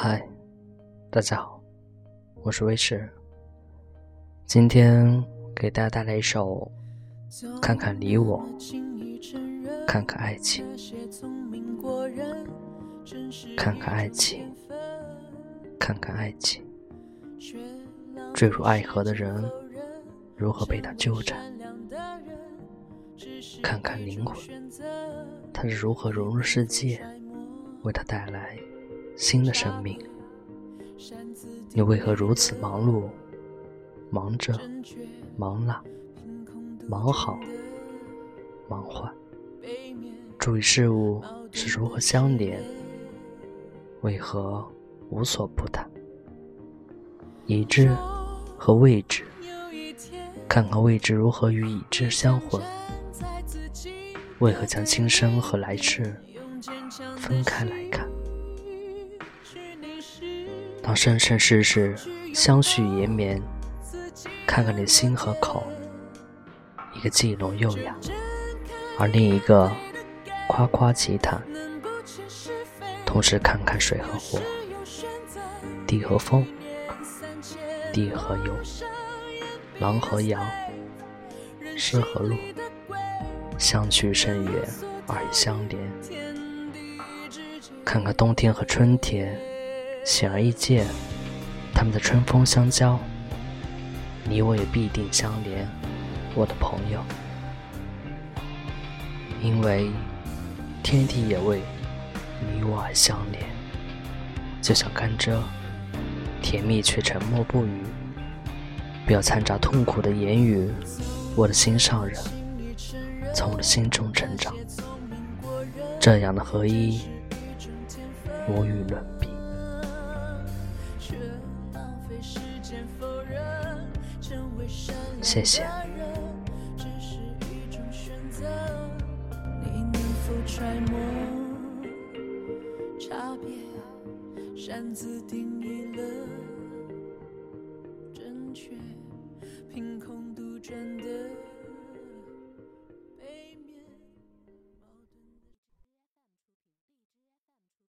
嗨大家好，我是威士。今天给大家带来一首《看看你我》，看看爱情，看看爱情，看看爱情。坠入爱河的人，如何被他纠缠？看看灵魂，他是如何融入世界，为他带来新的生命。你为何如此忙碌？忙着，忙了，忙好，忙坏。注意事物是如何相连，为何无所不谈？已知和未知，看看未知如何与已知相混。为何将今生和来世分开来看？当生生世世相续延绵，看看你心和口，一个既浓又雅，而另一个夸夸其谈。同时看看水和火，地和风，地和油，狼和羊，狮和路，相去甚远而又相连。看看冬天和春天。显而易见，他们的春风相交，你我也必定相连，我的朋友。因为天地也为你我而相连，就像甘蔗，甜蜜却沉默不语。不要掺杂痛苦的言语，我的心上人，从我的心中成长。这样的合一，无与伦比。谢谢。你能否揣摩差别，擅自定